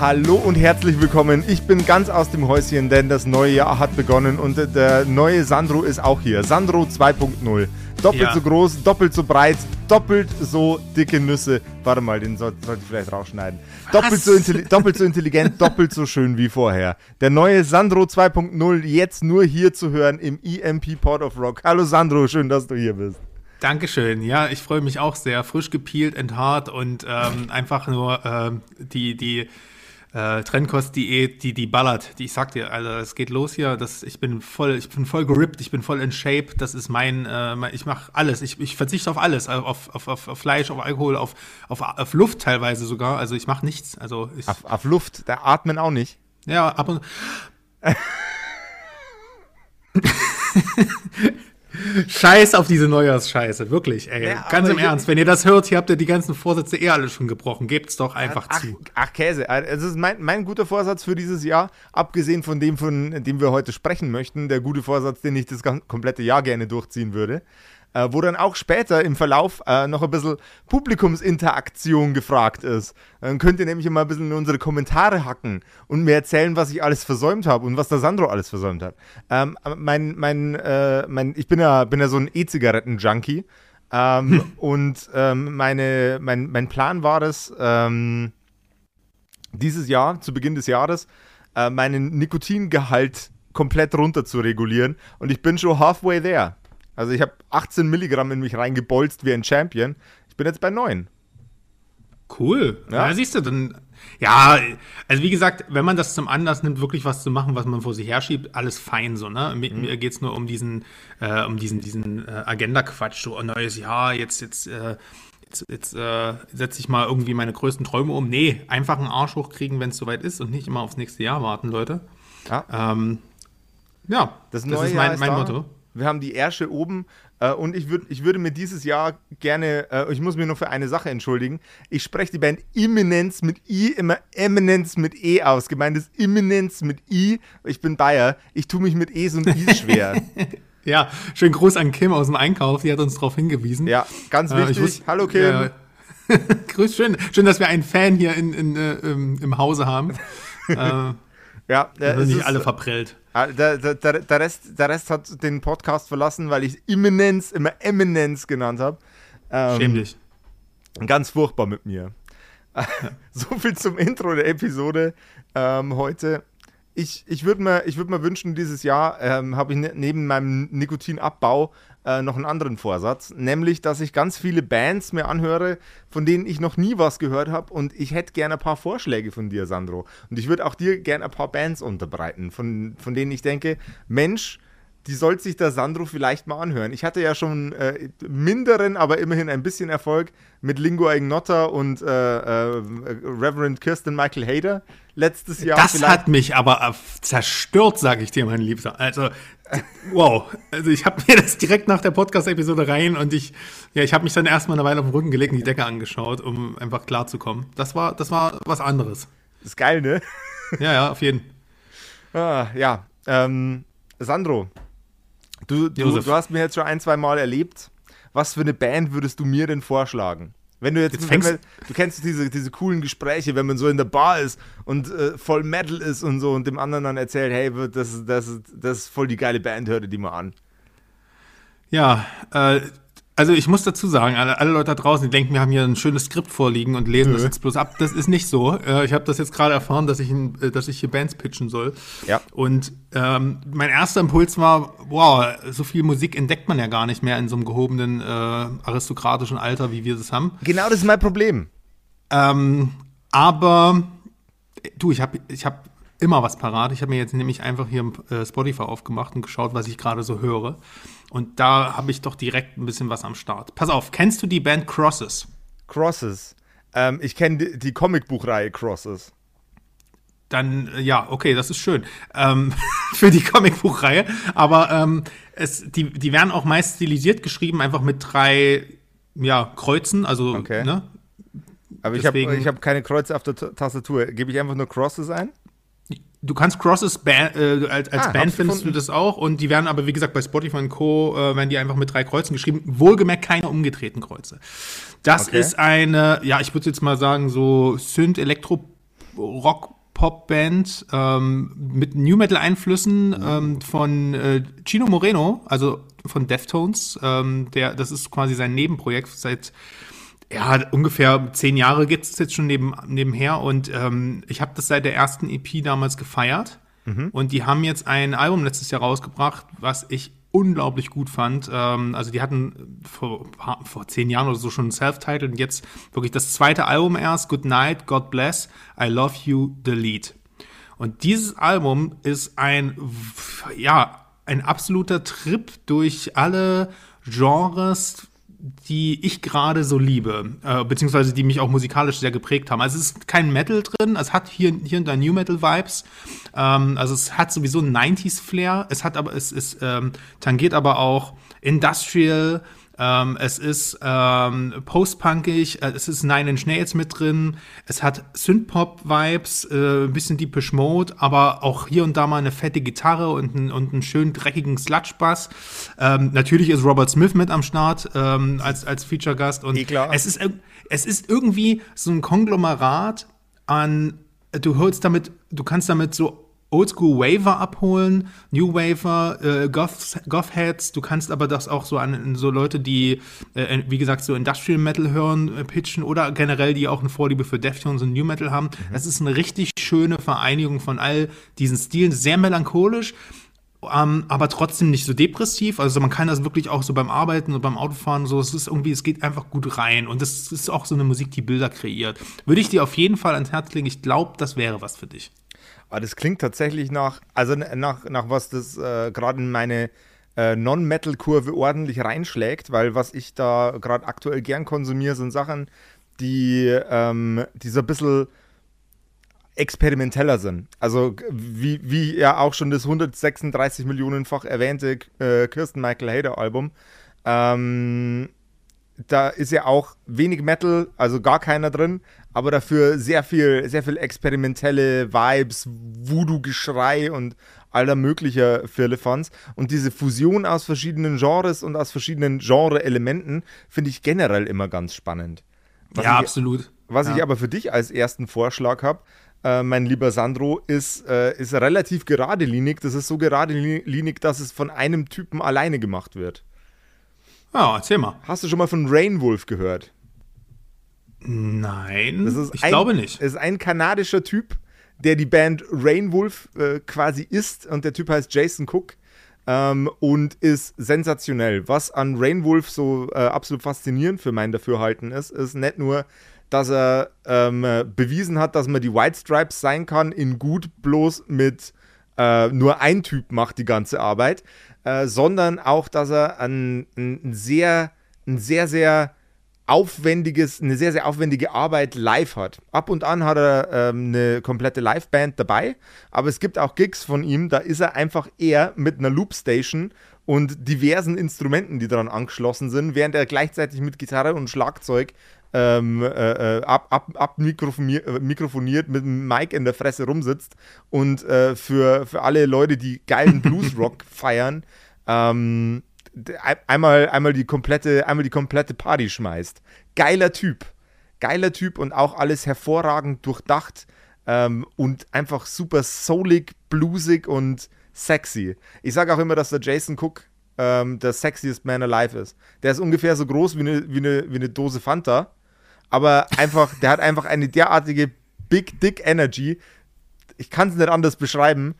Hallo und herzlich willkommen. Ich bin ganz aus dem Häuschen, denn das neue Jahr hat begonnen und der neue Sandro ist auch hier. Sandro 2.0. Doppelt Ja. so groß, doppelt so breit, doppelt so dicke Nüsse. Warte mal, den soll- sollte ich vielleicht rausschneiden. Doppelt so, doppelt so intelligent, doppelt so schön wie vorher. Der neue Sandro 2.0 jetzt nur hier zu hören im EMP Pod of Rock. Hallo Sandro, schön, dass du hier bist. Dankeschön. Ja, ich freue mich auch sehr. Frisch gepielt, enthaart und ähm, einfach nur ähm, die, die äh, Trennkost-Diät, die, die ballert. Die, ich sag dir, also es geht los hier. Das, ich bin voll, ich bin voll gerippt, ich bin voll in Shape. Das ist mein, äh, mein ich mache alles. Ich, ich verzichte auf alles, auf, auf, auf, auf Fleisch, auf Alkohol, auf, auf, auf Luft teilweise sogar. Also ich mache nichts. Also ich, Auf, auf Luft, da atmen auch nicht. ja, ab und Scheiß auf diese Neujahrsscheiße, wirklich, ey. Ja, Ganz im Ernst, wenn ihr das hört, hier habt ihr die ganzen Vorsätze eh alle schon gebrochen. Gebt's doch einfach ach, zu. Ach, Käse. Es ist mein, mein guter Vorsatz für dieses Jahr, abgesehen von dem, von dem wir heute sprechen möchten, der gute Vorsatz, den ich das komplette Jahr gerne durchziehen würde, äh, wo dann auch später im Verlauf äh, noch ein bisschen Publikumsinteraktion gefragt ist. Dann könnt ihr nämlich immer ein bisschen in unsere Kommentare hacken und mir erzählen, was ich alles versäumt habe und was der Sandro alles versäumt hat. Ähm, mein, mein, äh, mein, ich bin ja, bin ja so ein E-Zigaretten-Junkie. Ähm, und ähm, meine, mein, mein Plan war es, ähm, dieses Jahr, zu Beginn des Jahres, äh, meinen Nikotingehalt komplett runter zu regulieren. Und ich bin schon halfway there. Also ich habe 18 Milligramm in mich reingebolzt wie ein Champion. Ich bin jetzt bei 9. Cool. Ja. Ja. siehst du, dann. Ja, also wie gesagt, wenn man das zum Anlass nimmt, wirklich was zu machen, was man vor sich herschiebt, alles fein so, ne? Mir, Mhm. mir geht's nur um diesen, äh, um diesen, diesen äh, Agenda-Quatsch, so ein neues Jahr, jetzt, jetzt, äh, jetzt, jetzt äh, setze ich mal irgendwie meine größten Träume um. Nee, einfach einen Arsch hochkriegen, wenn es soweit ist und nicht immer aufs nächste Jahr warten, Leute. Ja. Ähm, ja, Das das, ist mein, ist mein da. Motto. Wir haben die Ärsche oben äh, und ich, würd, ich würde mir dieses Jahr gerne, äh, ich muss mir nur für eine Sache entschuldigen. Ich spreche die Band Imminenz mit I immer Eminenz mit E aus. Gemeint ist Imminenz mit I. Ich bin Bayer. Ich tue mich mit E's und I's schwer. Ja, schönen Gruß an Kim aus dem Einkauf, die hat uns darauf hingewiesen. ja, ganz Äh, ich wichtig. wus- Hallo Kim. Ja. Grüß, schön, schön, dass wir einen Fan hier in, in, äh, im, im Hause haben. äh, Ja, wir äh, sind nicht ist- alle verprellt. Ah, Der, der, der, Rest, der Rest hat den Podcast verlassen, weil ich Imminenz immer Eminenz genannt habe. Ähm, Schäm dich. Ganz furchtbar mit mir. so viel zum Intro der Episode ähm, heute. Ich, ich würde mir, ich würd mir wünschen, dieses Jahr ähm, habe ich ne, neben meinem Nikotinabbau äh, noch einen anderen Vorsatz, nämlich, dass ich ganz viele Bands mir anhöre, von denen ich noch nie was gehört habe und ich hätte gerne ein paar Vorschläge von dir, Sandro. Und ich würde auch dir gerne ein paar Bands unterbreiten, von, von denen ich denke, Mensch, die sollte sich der Sandro vielleicht mal anhören. Ich hatte ja schon äh, minderen, aber immerhin ein bisschen Erfolg mit Lingua Ignota und äh, äh, Reverend Kirsten Michael Hader letztes Jahr. Das vielleicht. hat mich aber äh, zerstört, sage ich dir, mein Liebster. Also, wow. Also, ich habe mir das direkt nach der Podcast-Episode rein und ich, ja, ich habe mich dann erstmal eine Weile auf den Rücken gelegt und die Decke angeschaut, um einfach klarzukommen. Das war, das war was anderes. ist geil, ne? Ja, ja, auf jeden. Ah, ja. Ähm, Sandro, du, du, du hast mir jetzt schon ein, zwei Mal erlebt. Was für eine Band würdest du mir denn vorschlagen? Wenn du jetzt, Jetzt fängst- wir, du kennst diese, diese coolen Gespräche, wenn man so in der Bar ist und äh, voll Metal ist und so und dem anderen dann erzählt, hey, das, ist- das, ist- das ist voll die geile Band, hör dir die mal an. Ja, äh, also ich muss dazu sagen, alle, alle Leute da draußen, die denken, wir haben hier ein schönes Skript vorliegen und lesen das Nö. jetzt bloß ab. Das ist nicht so. Äh, ich habe das jetzt gerade erfahren, dass ich, äh, dass ich hier Bands pitchen soll. Ja. Und ähm, mein erster Impuls war, wow, so viel Musik entdeckt man ja gar nicht mehr in so einem gehobenen äh, aristokratischen Alter, wie wir das haben. Genau das ist mein Problem. Ähm, aber du, ich habe ich hab immer was parat. Ich habe mir jetzt nämlich einfach hier äh, Spotify aufgemacht und geschaut, was ich gerade so höre. Und da habe ich doch direkt ein bisschen was am Start. Pass auf, kennst du die Band Crosses? Crosses. Ähm, ich kenne die, die Comicbuchreihe Crosses. dann äh, ja, okay, das ist schön ähm, für die Comicbuchreihe. Aber ähm, es, die, die werden auch meist stilisiert geschrieben, einfach mit drei ja, Kreuzen. Also, Okay. ne? Aber ich habe Deswegen- ich hab keine Kreuze auf der Ta- Tastatur. Gebe ich einfach nur Crosses ein? Du kannst Crosses Ba- äh, als, als Ah, Band findest gefunden. du das auch und die werden aber wie gesagt bei Spotify und Co. Äh, werden die einfach mit drei Kreuzen geschrieben. Wohlgemerkt keine umgedrehten Kreuze. Das Okay. ist eine, ja, ich würde jetzt mal sagen so Synth Elektro Rock Pop Band ähm, mit New Metal Einflüssen ähm, von äh, Chino Moreno, also von Deftones. Ähm, der, das ist quasi sein Nebenprojekt seit ja, ungefähr zehn Jahre gibt es jetzt schon neben, nebenher und ähm, ich habe das seit der ersten EP damals gefeiert und die haben jetzt ein Album letztes Jahr rausgebracht, was ich unglaublich gut fand. Ähm, also die hatten vor, vor zehn Jahren oder so schon Self-Titled und jetzt wirklich das zweite Album erst, Good Night, God Bless, I Love You, The Lead. Und dieses Album ist ein, ja, ein absoluter Trip durch alle Genres, die ich gerade so liebe, äh, beziehungsweise die mich auch musikalisch sehr geprägt haben. Also es ist kein Metal drin, es hat hier, hier und da New Metal Vibes, ähm, also es hat sowieso einen 90s Flair, es hat aber, es ist, ähm, tangiert aber auch Industrial, ähm, es ist ähm, post-punkig, äh, es ist Nine Inch Nails mit drin, es hat Synthpop-Vibes, äh, ein bisschen Deepish Mode, aber auch hier und da mal eine fette Gitarre und, ein, und einen schönen dreckigen Sludge-Bass. Ähm, natürlich ist Robert Smith mit am Start ähm, als, als Feature-Gast und Eh klar. es ist, es ist irgendwie so ein Konglomerat an, du holst damit, du kannst damit so Oldschool Waver abholen, New Waver, äh, Goth, Goth Heads, du kannst aber das auch so an so Leute, die, äh, wie gesagt, so Industrial Metal hören, äh, pitchen oder generell, die auch eine Vorliebe für Deftones und New Metal haben. Das ist eine richtig schöne Vereinigung von all diesen Stilen, sehr melancholisch, ähm, aber trotzdem nicht so depressiv. Also man kann das wirklich auch so beim Arbeiten und beim Autofahren so, es ist irgendwie, es geht einfach gut rein und das ist auch so eine Musik, die Bilder kreiert. Würde ich dir auf jeden Fall ans Herz legen. Ich glaube, das wäre was für dich. Aber das klingt tatsächlich nach, also nach, nach was das äh, gerade in meine äh, Non-Metal-Kurve ordentlich reinschlägt, weil was ich da gerade aktuell gern konsumiere, sind Sachen, die, ähm, die so ein bisschen experimenteller sind. Also wie, wie ja auch schon das 136 Millionenfach erwähnte äh, Kirsten Michael Hader Album. Ähm, da ist ja auch wenig Metal, also gar keiner drin, aber dafür sehr viel, sehr viel experimentelle Vibes, Voodoo-Geschrei und aller möglicher Firlefanz. Und diese Fusion aus verschiedenen Genres und aus verschiedenen Genre-Elementen finde ich generell immer ganz spannend. Was ja, ich, absolut. was ja. ich aber für dich als ersten Vorschlag habe, äh, mein lieber Sandro, ist, äh, ist relativ geradelinig. Das ist so geradelinig, dass es von einem Typen alleine gemacht wird. Ja, erzähl mal. Hast du schon mal von Rainwolf gehört? Nein, ich ein, glaube nicht. Es ist ein kanadischer Typ, der die Band Rainwolf äh, quasi ist und der Typ heißt Jason Cook ähm, und ist sensationell. Was an Rainwolf so äh, absolut faszinierend für mein Dafürhalten ist, ist nicht nur, dass er ähm, äh, bewiesen hat, dass man die White Stripes sein kann in gut, bloß mit äh, nur ein Typ macht die ganze Arbeit, äh, sondern auch, dass er ein, ein sehr, ein sehr, sehr aufwendiges, eine sehr, sehr aufwendige Arbeit live hat. Ab und an hat er ähm, eine komplette Liveband dabei, aber es gibt auch Gigs von ihm, da ist er einfach eher mit einer Loopstation und diversen Instrumenten, die daran angeschlossen sind, während er gleichzeitig mit Gitarre und Schlagzeug ähm, äh, äh, ab, ab, ab mikrofoniert, äh, mikrofoniert mit einem Mic in der Fresse rumsitzt und äh, für, für alle Leute, die geilen Bluesrock feiern, ähm, einmal, einmal, die komplette, einmal die komplette Party schmeißt. Geiler Typ. Geiler Typ und auch alles hervorragend durchdacht ähm, und einfach super soulig, bluesig und sexy. Ich sage auch immer, dass der Jason Cook ähm, der sexiest man alive ist. Der ist ungefähr so groß wie eine, wie eine, wie eine Dose Fanta, aber einfach, der hat einfach eine derartige Big Dick Energy. Ich kann es nicht anders beschreiben.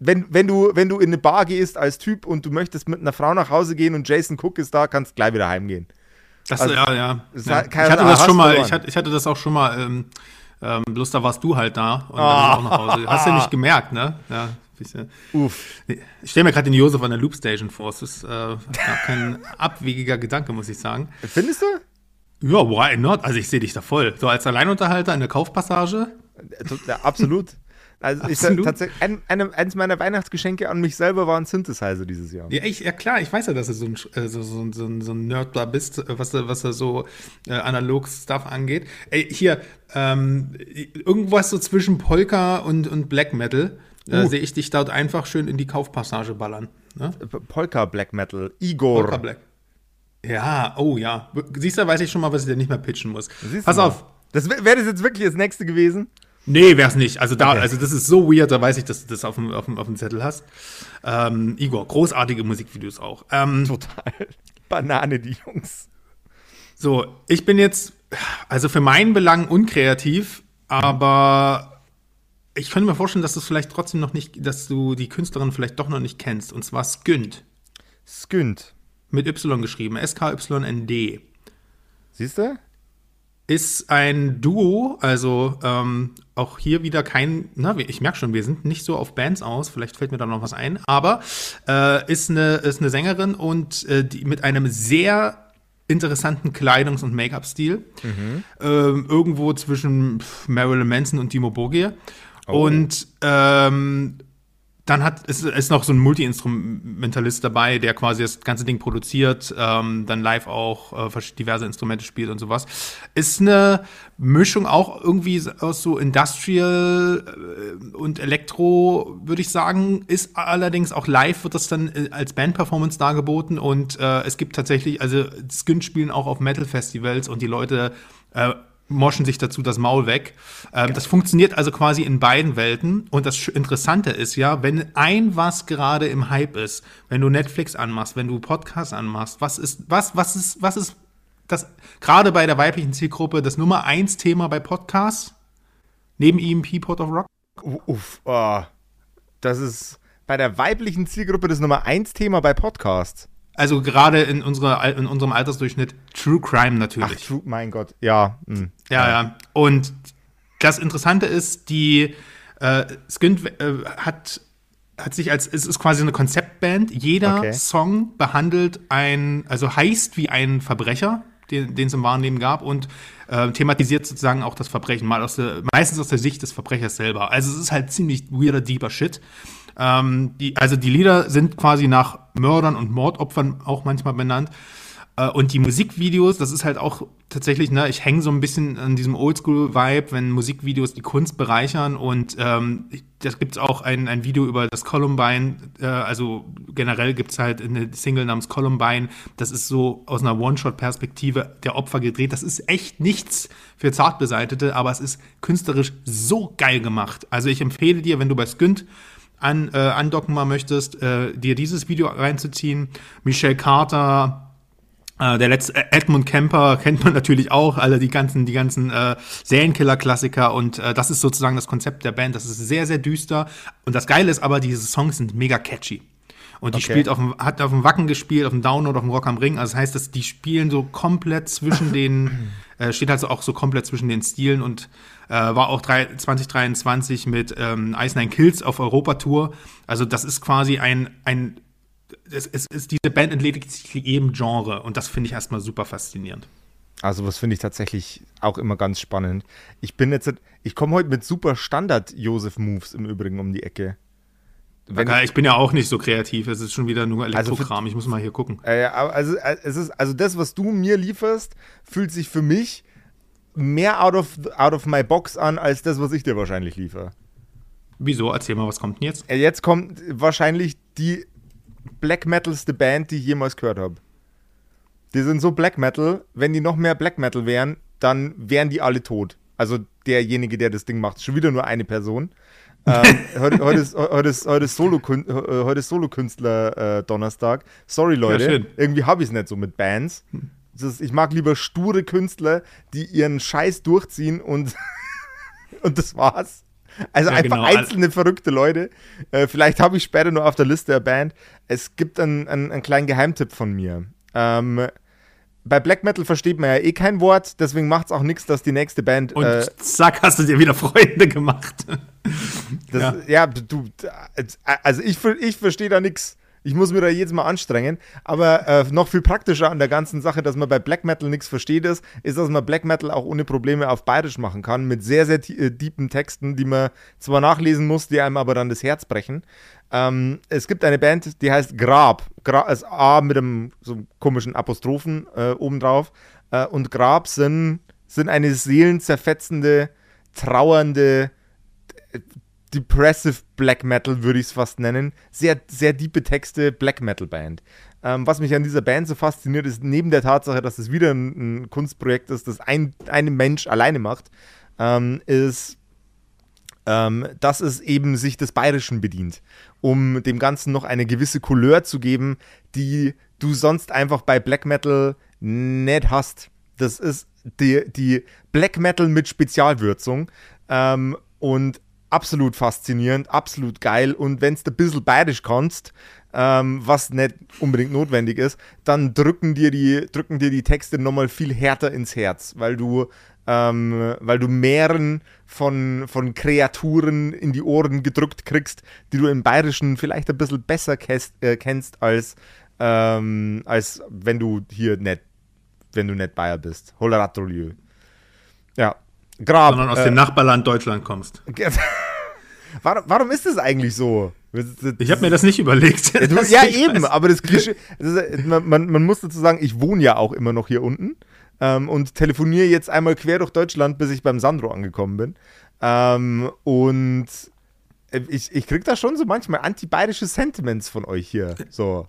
Wenn, wenn, du, wenn du in eine Bar gehst als Typ und du möchtest mit einer Frau nach Hause gehen und Jason Cook ist da, kannst gleich wieder heimgehen. Das, Also, ja, ja. ja. Ich hatte das schon mal, ich hatte, ich hatte das auch schon mal, ähm, ähm, bloß da warst du halt da und dann auch nach Hause. Hast du ja nicht gemerkt, ne? Ja. Uff. Ich stelle mir gerade den Josef an der Loopstation vor. Es ist äh, kein abwegiger Gedanke, muss ich sagen. Findest du? Ja, why not? Also ich sehe dich da voll. So als Alleinunterhalter in der Kaufpassage. Äh, absolut. Also Absolut. ich tatsächlich ein, eine, eines meiner Weihnachtsgeschenke an mich selber war ein Synthesizer dieses Jahr. Ja, ich, ja klar, ich weiß ja, dass du so ein, äh, so, so, so, so ein Nerd da bist, was, was da so äh, analog Stuff angeht. Ey, hier, ähm, irgendwas so zwischen Polka und, und Black Metal. Äh, uh. sehe ich dich dort einfach schön in die Kaufpassage ballern. Ne? Polka Black Metal, Igor. Polka Black. Ja, oh ja. Siehst du, weiß ich schon mal, was ich dir nicht mehr pitchen muss. Siehst Pass auf. Das wäre das jetzt wirklich das nächste gewesen? Nee, wär's nicht. Also da, okay. also das ist so weird, da weiß ich, dass du das auf dem, auf dem, auf dem Zettel hast. Ähm, Igor, großartige Musikvideos auch. Ähm, Total. Banane, die Jungs. So, ich bin jetzt, also für meinen Belang unkreativ, aber ich könnte mir vorstellen, dass du es vielleicht trotzdem noch nicht, dass du die Künstlerin vielleicht doch noch nicht kennst. Und zwar Skynt. Skynt. Mit Y geschrieben. S-K-Y-N-D. Siehst du? Ist ein Duo, also ähm, auch hier wieder kein, na, ich merke schon, wir sind nicht so auf Bands aus, vielleicht fällt mir da noch was ein, aber äh, ist, eine, ist eine Sängerin und äh, die mit einem sehr interessanten Kleidungs- und Make-up-Stil. Mhm. Ähm, irgendwo zwischen Marilyn Manson und Dimo Borgir. Oh. Und ähm, dann hat es ist noch so ein Multi-Instrumentalist dabei, der quasi das ganze Ding produziert, ähm, dann live auch äh, diverse Instrumente spielt und sowas. Ist eine Mischung auch irgendwie aus so Industrial äh, und Elektro, würde ich sagen. Ist allerdings auch live, wird das dann äh, als Band-Performance dargeboten und äh, es gibt tatsächlich, also Skin spielen auch auf Metal-Festivals und die Leute äh, moschen sich dazu das Maul weg. Ähm, das funktioniert also quasi in beiden Welten. Und das Interessante ist ja, wenn ein was gerade im Hype ist, wenn du Netflix anmachst, wenn du Podcasts anmachst, was ist, was, was ist, was ist das, gerade bei der weiblichen Zielgruppe, das Nummer eins Thema bei Podcasts? Neben EMP Port of Rock? Uff, oh, das ist bei der weiblichen Zielgruppe das Nummer eins Thema bei Podcasts. Also gerade in, unserer, in unserem Altersdurchschnitt True Crime natürlich. Ach, true, mein Gott, ja. Mh. Ja, ja. Und das Interessante ist, die äh, Skint äh, hat, hat sich als, es ist quasi eine Konzeptband. Jeder okay. Song behandelt ein, also heißt wie ein Verbrecher, den, den es im wahren Leben gab und äh, thematisiert sozusagen auch das Verbrechen, mal aus der, meistens aus der Sicht des Verbrechers selber. Also es ist halt ziemlich weirder, deeper Shit. Ähm, die, also die Lieder sind quasi nach Mördern und Mordopfern auch manchmal benannt. Äh, und die Musikvideos, das ist halt auch tatsächlich, ne, ich hänge so ein bisschen an diesem Oldschool-Vibe, wenn Musikvideos die Kunst bereichern. Und ähm, da gibt es auch ein, ein Video über das Columbine, äh, also generell gibt es halt eine Single namens Columbine. Das ist so aus einer One-Shot-Perspektive der Opfer gedreht. Das ist echt nichts für Zartbeseitete, aber es ist künstlerisch so geil gemacht. Also ich empfehle dir, wenn du bei Skynt an, äh, andocken mal möchtest, äh, dir dieses Video reinzuziehen. Michelle Carter, äh, der letzte äh, Edmund Kemper kennt man natürlich auch, alle die ganzen, die ganzen äh, Serienkiller-Klassiker und äh, das ist sozusagen das Konzept der Band. Das ist sehr, sehr düster. Und das Geile ist aber, diese Songs sind mega catchy. Und die okay. spielt auf dem, hat auf dem Wacken gespielt, auf dem Download, auf dem Rock am Ring. Also das heißt, dass die spielen so komplett zwischen den, äh, steht also auch so komplett zwischen den Stilen und äh, war auch drei, 2023 mit ähm, Ice Nine Kills auf Europatour. Also das ist quasi ein, ein es, es ist, diese Band entledigt sich jedem Genre und das finde ich erstmal super faszinierend. Also was finde ich tatsächlich auch immer ganz spannend. Ich bin jetzt, ich komme heute mit super Standard-Josef-Moves im Übrigen um die Ecke. Wenn ich bin ja auch nicht so kreativ, es ist schon wieder nur also Elektrokram, also ich muss mal hier gucken. Äh, also, es ist, also das, was du mir lieferst, fühlt sich für mich mehr out of, out of my box an, als das, was ich dir wahrscheinlich liefere. Wieso? Erzähl mal, was kommt denn jetzt? Jetzt kommt wahrscheinlich die Black Metalste Band, die ich jemals gehört habe. Die sind so Black Metal, wenn die noch mehr Black Metal wären, dann wären die alle tot. Also derjenige, der das Ding macht, schon wieder nur eine Person ähm, heute, heute, ist, heute ist, heute ist Solo-Künstler Solo äh, Donnerstag. Sorry, Leute. Ja, irgendwie habe ich es nicht so mit Bands. Ist, ich mag lieber sture Künstler, die ihren Scheiß durchziehen und, und das war's. Also ja, einfach genau. einzelne verrückte Leute. Äh, vielleicht habe ich später noch auf der Liste der Band. Es gibt einen, einen, einen kleinen Geheimtipp von mir. Ähm, bei Black Metal versteht man ja eh kein Wort, deswegen macht es auch nichts, dass die nächste Band. Und äh, zack, hast du dir wieder Freunde gemacht. Das, ja. ja. du, also ich, ich verstehe da nichts. Ich muss mir da jedes Mal anstrengen. Aber äh, noch viel praktischer an der ganzen Sache, dass man bei Black Metal nichts versteht, ist, ist, dass man Black Metal auch ohne Probleme auf Bayerisch machen kann. Mit sehr, sehr äh, Texten, die man zwar nachlesen muss, die einem aber dann das Herz brechen. Ähm, es gibt eine Band, die heißt Grab. Gra als A mit einem so komischen Apostrophen äh, obendrauf. Äh, und Grab sind, sind eine seelenzerfetzende, trauernde, depressive Black Metal, würde ich es fast nennen. Sehr, sehr diepe Texte, Black Metal Band. Ähm, was mich an dieser Band so fasziniert, ist neben der Tatsache, dass es wieder ein, ein Kunstprojekt ist, das ein, ein Mensch alleine macht, ähm, ist, ähm, dass es eben sich des Bayerischen bedient, um dem Ganzen noch eine gewisse Couleur zu geben, die du sonst einfach bei Black Metal nicht hast. Das ist die, die Black Metal mit Spezialwürzung. Ähm, und absolut faszinierend, absolut geil. Und wenn du ein bisschen bayerisch kannst, ähm, was nicht unbedingt notwendig ist, dann drücken dir die, drücken dir die Texte nochmal viel härter ins Herz, weil du, ähm, weil du mehreren von, von Kreaturen in die Ohren gedrückt kriegst, die du im Bayerischen vielleicht ein bisschen besser kennst, äh, kennst als, ähm, als wenn du hier nicht, wenn du nicht Bayer bist. Holleratrolieu. Ja, Grab. Sondern aus äh, dem Nachbarland Deutschland kommst. warum, warum ist das eigentlich so? Ich habe mir das nicht überlegt. Ja, du, ja eben, weiß. aber das Klischee, das man, man, man, muss dazu sagen, ich wohne ja auch immer noch hier unten ähm, und telefoniere jetzt einmal quer durch Deutschland, bis ich beim Sandro angekommen bin. Ähm, und ich, ich krieg da schon so manchmal antibayerische Sentiments von euch hier. So.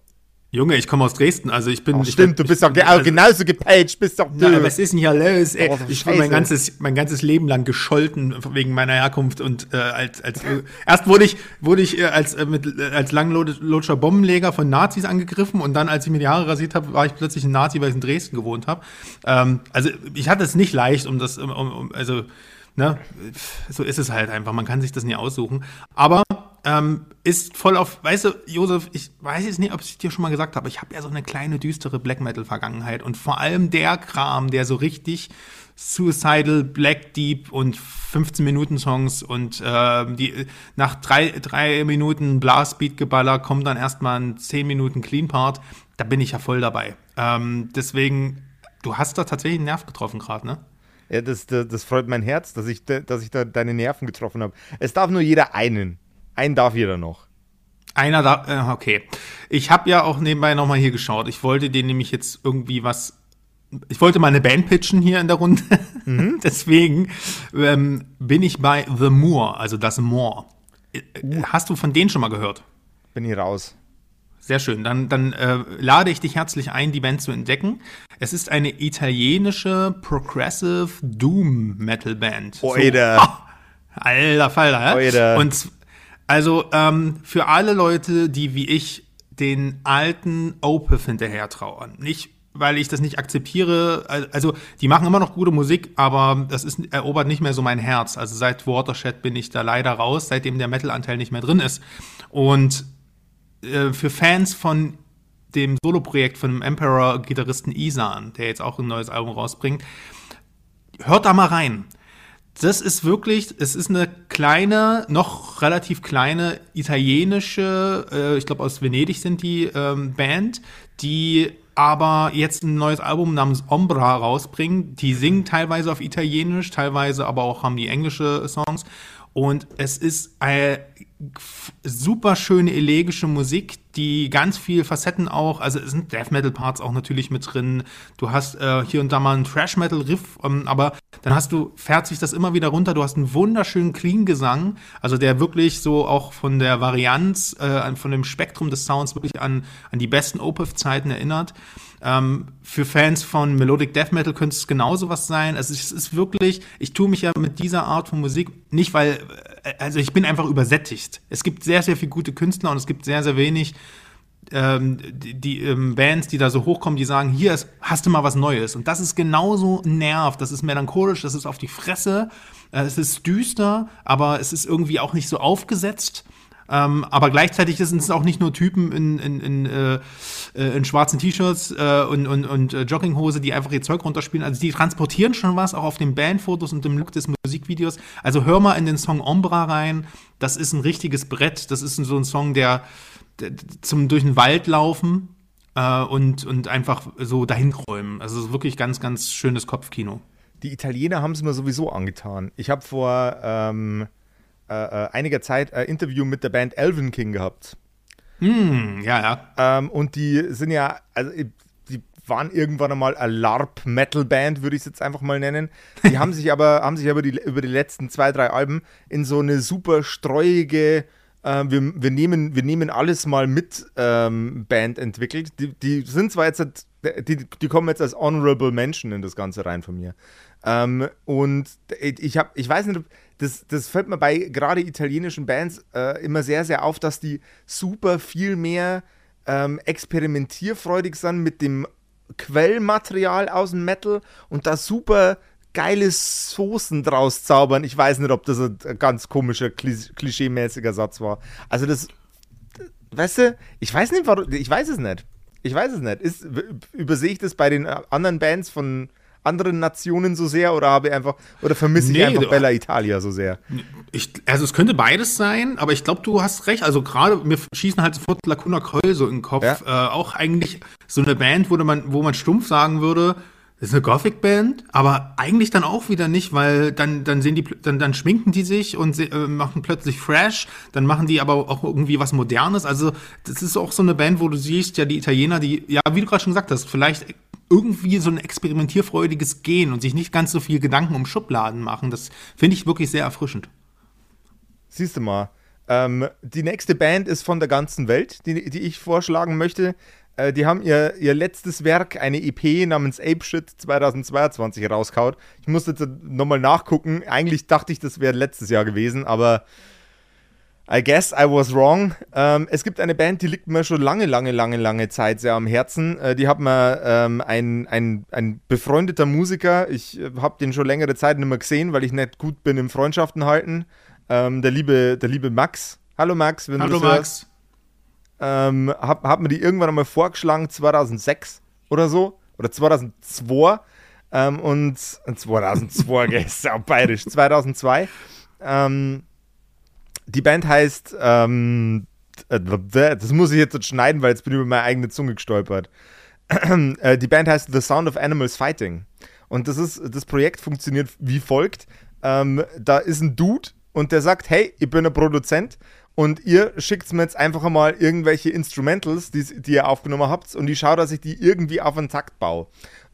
Junge, ich komme aus Dresden, also ich bin. Ich stimmt, bin, du bist doch ge also, genauso gepaged, bist doch. Na, was ist denn hier los? Ey? Oh, ich bin mein ganzes, mein ganzes Leben lang gescholten wegen meiner Herkunft und äh, als, als äh, erst wurde ich, wurde ich äh, als äh, mit äh, als langlotscher Bombenleger von Nazis angegriffen und dann, als ich mir die Haare rasiert habe, war ich plötzlich ein Nazi, weil ich in Dresden gewohnt habe. Ähm, also ich hatte es nicht leicht, um das, um, um, also ne, so ist es halt einfach. Man kann sich das nie aussuchen. Aber ähm, ist voll auf, weißt du, Josef, ich weiß jetzt nicht, ob ich dir schon mal gesagt habe, ich habe ja so eine kleine düstere Black Metal Vergangenheit und vor allem der Kram, der so richtig Suicidal, Black Deep und 15 Minuten Songs und äh, die nach drei, drei Minuten Blastbeat geballer kommt dann erstmal ein 10 Minuten Clean Part. Da bin ich ja voll dabei. Ähm, deswegen, du hast da tatsächlich einen Nerv getroffen gerade, ne? Ja, das, das, das, freut mein Herz, dass ich, dass ich da deine Nerven getroffen habe. Es darf nur jeder einen. Einen darf jeder noch. Einer da, äh, okay. Ich habe ja auch nebenbei nochmal hier geschaut. Ich wollte den nämlich jetzt irgendwie was. Ich wollte mal eine Band pitchen hier in der Runde. Mhm. Deswegen ähm, bin ich bei The Moor, also das Moor. Uh. Hast du von denen schon mal gehört? Bin hier raus. Sehr schön. Dann, dann äh, lade ich dich herzlich ein, die Band zu entdecken. Es ist eine italienische Progressive Doom Metal Band. Oida. So, ah, alter Falter, Oida. Und also ähm, für alle Leute, die wie ich den alten Opeth hinterher trauern. Nicht, weil ich das nicht akzeptiere. Also, die machen immer noch gute Musik, aber das ist, erobert nicht mehr so mein Herz. Also seit Watershed bin ich da leider raus, seitdem der Metal-Anteil nicht mehr drin ist. Und äh, für Fans von dem Soloprojekt von dem Emperor-Gitarristen Isan, der jetzt auch ein neues Album rausbringt, hört da mal rein das ist wirklich, es ist eine kleine, noch relativ kleine italienische, äh, ich glaube aus Venedig sind die ähm, Band, die aber jetzt ein neues Album namens Ombra rausbringen. Die singen teilweise auf Italienisch, teilweise aber auch haben die englische Songs. Und es ist eine super schöne elegische Musik, die ganz viel Facetten auch, also es sind Death Metal Parts auch natürlich mit drin. Du hast äh, hier und da mal einen Thrash Metal Riff, ähm, aber dann hast du fährt sich das immer wieder runter. Du hast einen wunderschönen Clean Gesang, also der wirklich so auch von der Varianz, äh, von dem Spektrum des Sounds wirklich an an die besten Opeth Zeiten erinnert. Ähm, für Fans von Melodic Death Metal könnte es genauso was sein. Also es ist wirklich, ich tue mich ja mit dieser Art von Musik nicht, weil, äh, also ich bin einfach übersättigt. Es gibt sehr, sehr viele gute Künstler und es gibt sehr, sehr wenig ähm, die, die ähm, Bands, die da so hochkommen, die sagen, hier ist, hast du mal was Neues. Und das ist genauso nerv, das ist melancholisch, das ist auf die Fresse, äh, es ist düster, aber es ist irgendwie auch nicht so aufgesetzt. Ähm, aber gleichzeitig sind es auch nicht nur Typen in, in, in, äh, äh, in schwarzen T-Shirts äh, und, und, und äh, Jogginghose, die einfach ihr Zeug runterspielen. Also die transportieren schon was, auch auf den Bandfotos und dem Look des Musikvideos. Also hör mal in den Song Ombra rein. Das ist ein richtiges Brett. Das ist so ein Song, der zum durch den Wald laufen äh, und, und einfach so dahin räumen. Also wirklich ganz, ganz schönes Kopfkino. Die Italiener haben es mir sowieso angetan. Ich habe vor ähm, äh, äh, einiger Zeit ein Interview mit der Band Elvin King gehabt. Hm, ja, ja. Ähm, und die sind ja, also die waren irgendwann einmal eine LARP-Metal-Band, würde ich es jetzt einfach mal nennen. Die haben sich aber, haben sich aber die, über die letzten zwei, drei Alben in so eine super streuige, äh, wir, wir, nehmen, wir nehmen alles mal mit ähm, Band entwickelt. Die, die sind zwar jetzt, die, die kommen jetzt als Honorable Menschen in das Ganze rein von mir. Ähm, und ich habe, ich weiß nicht, das, das fällt mir bei gerade italienischen Bands äh, immer sehr, sehr auf, dass die super viel mehr ähm, experimentierfreudig sind mit dem Quellmaterial aus dem Metal und da super geile Soßen draus zaubern. Ich weiß nicht, ob das ein ganz komischer, klischeemäßiger Satz war. Also das, weißt du, ich weiß nicht, warum, ich weiß es nicht. Ich weiß es nicht. Ist, übersehe ich das bei den anderen Bands von anderen Nationen so sehr oder habe ich einfach oder vermisse nee, ich einfach Bella Italia so sehr? Ich, also es könnte beides sein, aber ich glaube, du hast recht. Also gerade mir schießen halt sofort Lacuna Coil so in den Kopf. Ja. Äh, auch eigentlich so eine Band, wo man, wo man stumpf sagen würde, ist eine Gothic-Band, aber eigentlich dann auch wieder nicht, weil dann, dann sehen die, dann, dann schminken die sich und se, äh, machen plötzlich fresh, dann machen die aber auch irgendwie was Modernes. Also, das ist auch so eine Band, wo du siehst, ja, die Italiener, die, ja, wie du gerade schon gesagt hast, vielleicht irgendwie so ein experimentierfreudiges Gehen und sich nicht ganz so viel Gedanken um Schubladen machen. Das finde ich wirklich sehr erfrischend. Siehst du mal. Ähm, die nächste Band ist von der ganzen Welt, die, die ich vorschlagen möchte. Äh, die haben ihr, ihr letztes Werk, eine EP namens Ape Shit 2022 rauskaut. Ich musste jetzt nochmal nachgucken. Eigentlich dachte ich, das wäre letztes Jahr gewesen, aber I guess I was wrong. Ähm, es gibt eine Band, die liegt mir schon lange, lange, lange, lange Zeit sehr am Herzen. Äh, die hat mir ähm, ein, ein, ein befreundeter Musiker, ich äh, habe den schon längere Zeit nicht mehr gesehen, weil ich nicht gut bin im Freundschaften halten. Ähm, der, liebe, der liebe Max. Hallo Max, wenn Hallo du das Max. Ähm, hab, hab mir die irgendwann einmal vorgeschlagen, 2006 oder so. Oder 2002. Ähm, und 2002, gell, ist auch bayerisch. 2002. Ähm, die Band heißt, ähm, äh, das muss ich jetzt schneiden, weil jetzt bin ich über meine eigene Zunge gestolpert. Äh, die Band heißt The Sound of Animals Fighting. Und das ist, das Projekt funktioniert wie folgt. Ähm, da ist ein Dude und der sagt, hey, ich bin ein Produzent und ihr schickt mir jetzt einfach mal irgendwelche Instrumentals, die, die ihr aufgenommen habt und ich schaue, dass ich die irgendwie auf einen Takt baue.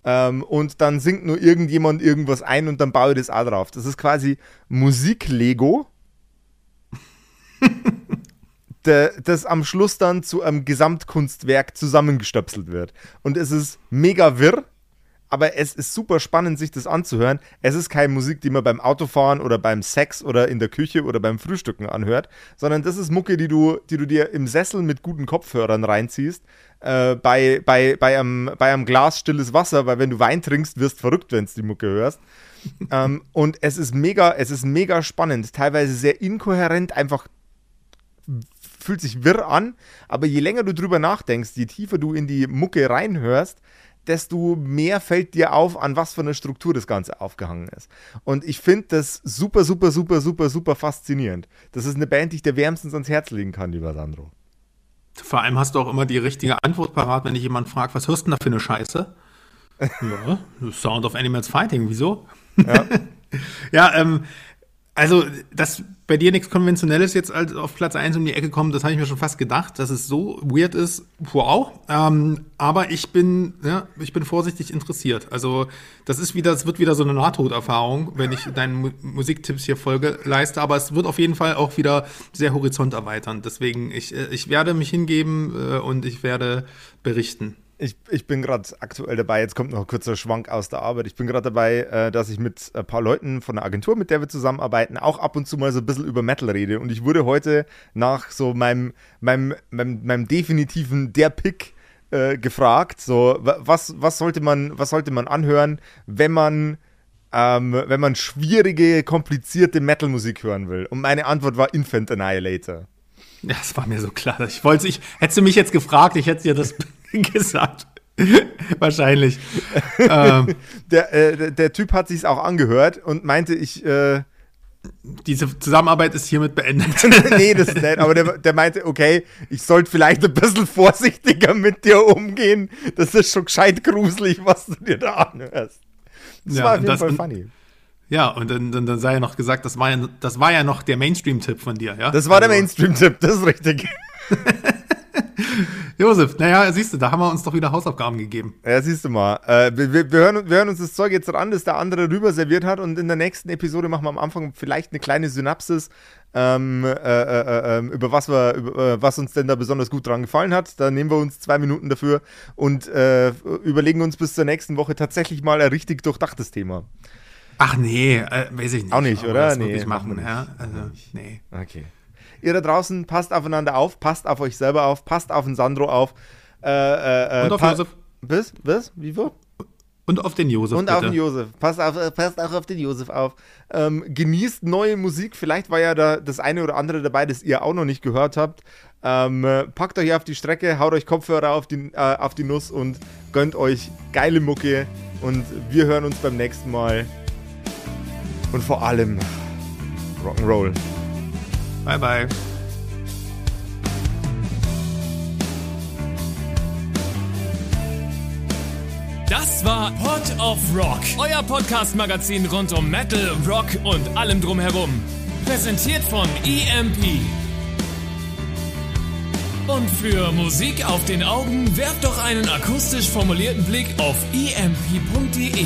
Ähm, und dann singt nur irgendjemand irgendwas ein und dann baue ich das auch drauf. Das ist quasi Musik-Lego, das am Schluss dann zu einem Gesamtkunstwerk zusammengestöpselt wird. Und es ist mega wirr, aber es ist super spannend, sich das anzuhören. Es ist keine Musik, die man beim Autofahren oder beim Sex oder in der Küche oder beim Frühstücken anhört, sondern das ist Mucke, die du, die du dir im Sessel mit guten Kopfhörern reinziehst, äh, bei, bei, bei, einem, bei einem Glas stilles Wasser, weil wenn du Wein trinkst, wirst du verrückt, wenn du die Mucke hörst. ähm, und es ist mega, es ist mega spannend, teilweise sehr inkohärent, einfach fühlt sich wirr an, aber je länger du drüber nachdenkst, je tiefer du in die Mucke reinhörst, desto mehr fällt dir auf, an was für eine Struktur das Ganze aufgehangen ist. Und ich finde das super, super, super, super, super faszinierend. Das ist eine Band, die ich dir wärmstens ans Herz legen kann, lieber Sandro. Vor allem hast du auch immer die richtige Antwort parat, wenn dich jemand fragt, was hörst du denn da für eine Scheiße? ja, Sound of Animals Fighting, wieso? Ja, ja ähm, also, dass bei dir nichts Konventionelles jetzt auf Platz 1 um die Ecke kommt, das habe ich mir schon fast gedacht, dass es so weird ist. Wow. Ähm, aber ich bin, ja, ich bin vorsichtig interessiert. Also, das ist wieder, es wird wieder so eine Nahtoderfahrung, wenn ich deinen Mu Musiktipps hier Folge leiste. Aber es wird auf jeden Fall auch wieder sehr horizonterweiternd. Deswegen, ich, äh, ich werde mich hingeben äh, und ich werde berichten ich, ich bin gerade aktuell dabei, jetzt kommt noch ein kurzer Schwank aus der Arbeit. Ich bin gerade dabei, äh, dass ich mit ein paar Leuten von der Agentur, mit der wir zusammenarbeiten, auch ab und zu mal so ein bisschen über Metal rede. Und ich wurde heute nach so meinem, meinem, meinem, meinem definitiven Der Pick äh, gefragt, so, was, was, sollte man, was sollte man anhören, wenn man, ähm, wenn man schwierige, komplizierte Metal-Musik hören will? Und meine Antwort war Infant Annihilator. Ja, das war mir so klar. Ich wollte, ich, hättest du mich jetzt gefragt, ich hätte dir das gesagt. Wahrscheinlich. ähm. der, äh, der, Typ hat sich auch angehört und meinte, ich, äh, diese Zusammenarbeit ist hiermit beendet. nee, das ist nett. Aber der, der meinte, okay, ich sollte vielleicht ein bisschen vorsichtiger mit dir umgehen. Das ist schon gescheit gruselig, was du dir da anhörst. Das Ja, war auf jeden das- Fall funny. Ja, und dann, dann, dann sei ja noch gesagt, das war ja, das war ja noch der Mainstream-Tipp von dir, ja? Das war der Also, Mainstream-Tipp, das ist richtig. Josef, naja, siehst du, da haben wir uns doch wieder Hausaufgaben gegeben. Ja, siehst du mal. Äh, wir, wir, hören, wir hören uns das Zeug jetzt an, das der andere rüber serviert hat und in der nächsten Episode machen wir am Anfang vielleicht eine kleine Synapsis, ähm, äh, äh, äh, über, was wir, über äh, was uns denn da besonders gut dran gefallen hat. Da nehmen wir uns zwei Minuten dafür und äh, überlegen uns bis zur nächsten Woche tatsächlich mal ein richtig durchdachtes Thema. Ach nee, äh, weiß ich nicht. Auch nicht, oder? Nee, machen machen, ja? Also, nee. Okay. Ihr da draußen, passt aufeinander auf, passt auf euch selber auf, passt auf den Sandro auf. Äh, äh, äh, Und auf Josef. Was? Was? Wie wo? Und auf den Josef, Und bitte. auf den Josef. Passt, auf, äh, passt auch auf den Josef auf. Ähm, genießt neue Musik. Vielleicht war ja da das eine oder andere dabei, das ihr auch noch nicht gehört habt. Ähm, äh, packt euch auf die Strecke, haut euch Kopfhörer auf die, äh, auf die Nuss und gönnt euch geile Mucke. Und wir hören uns beim nächsten Mal. Und vor allem Rock'n'Roll. Bye, bye. Das war Pod of Rock, euer Podcast-Magazin rund um Metal, Rock und allem drumherum. Präsentiert von EMP. Und für Musik auf den Augen werft doch einen akustisch formulierten Blick auf emp.de.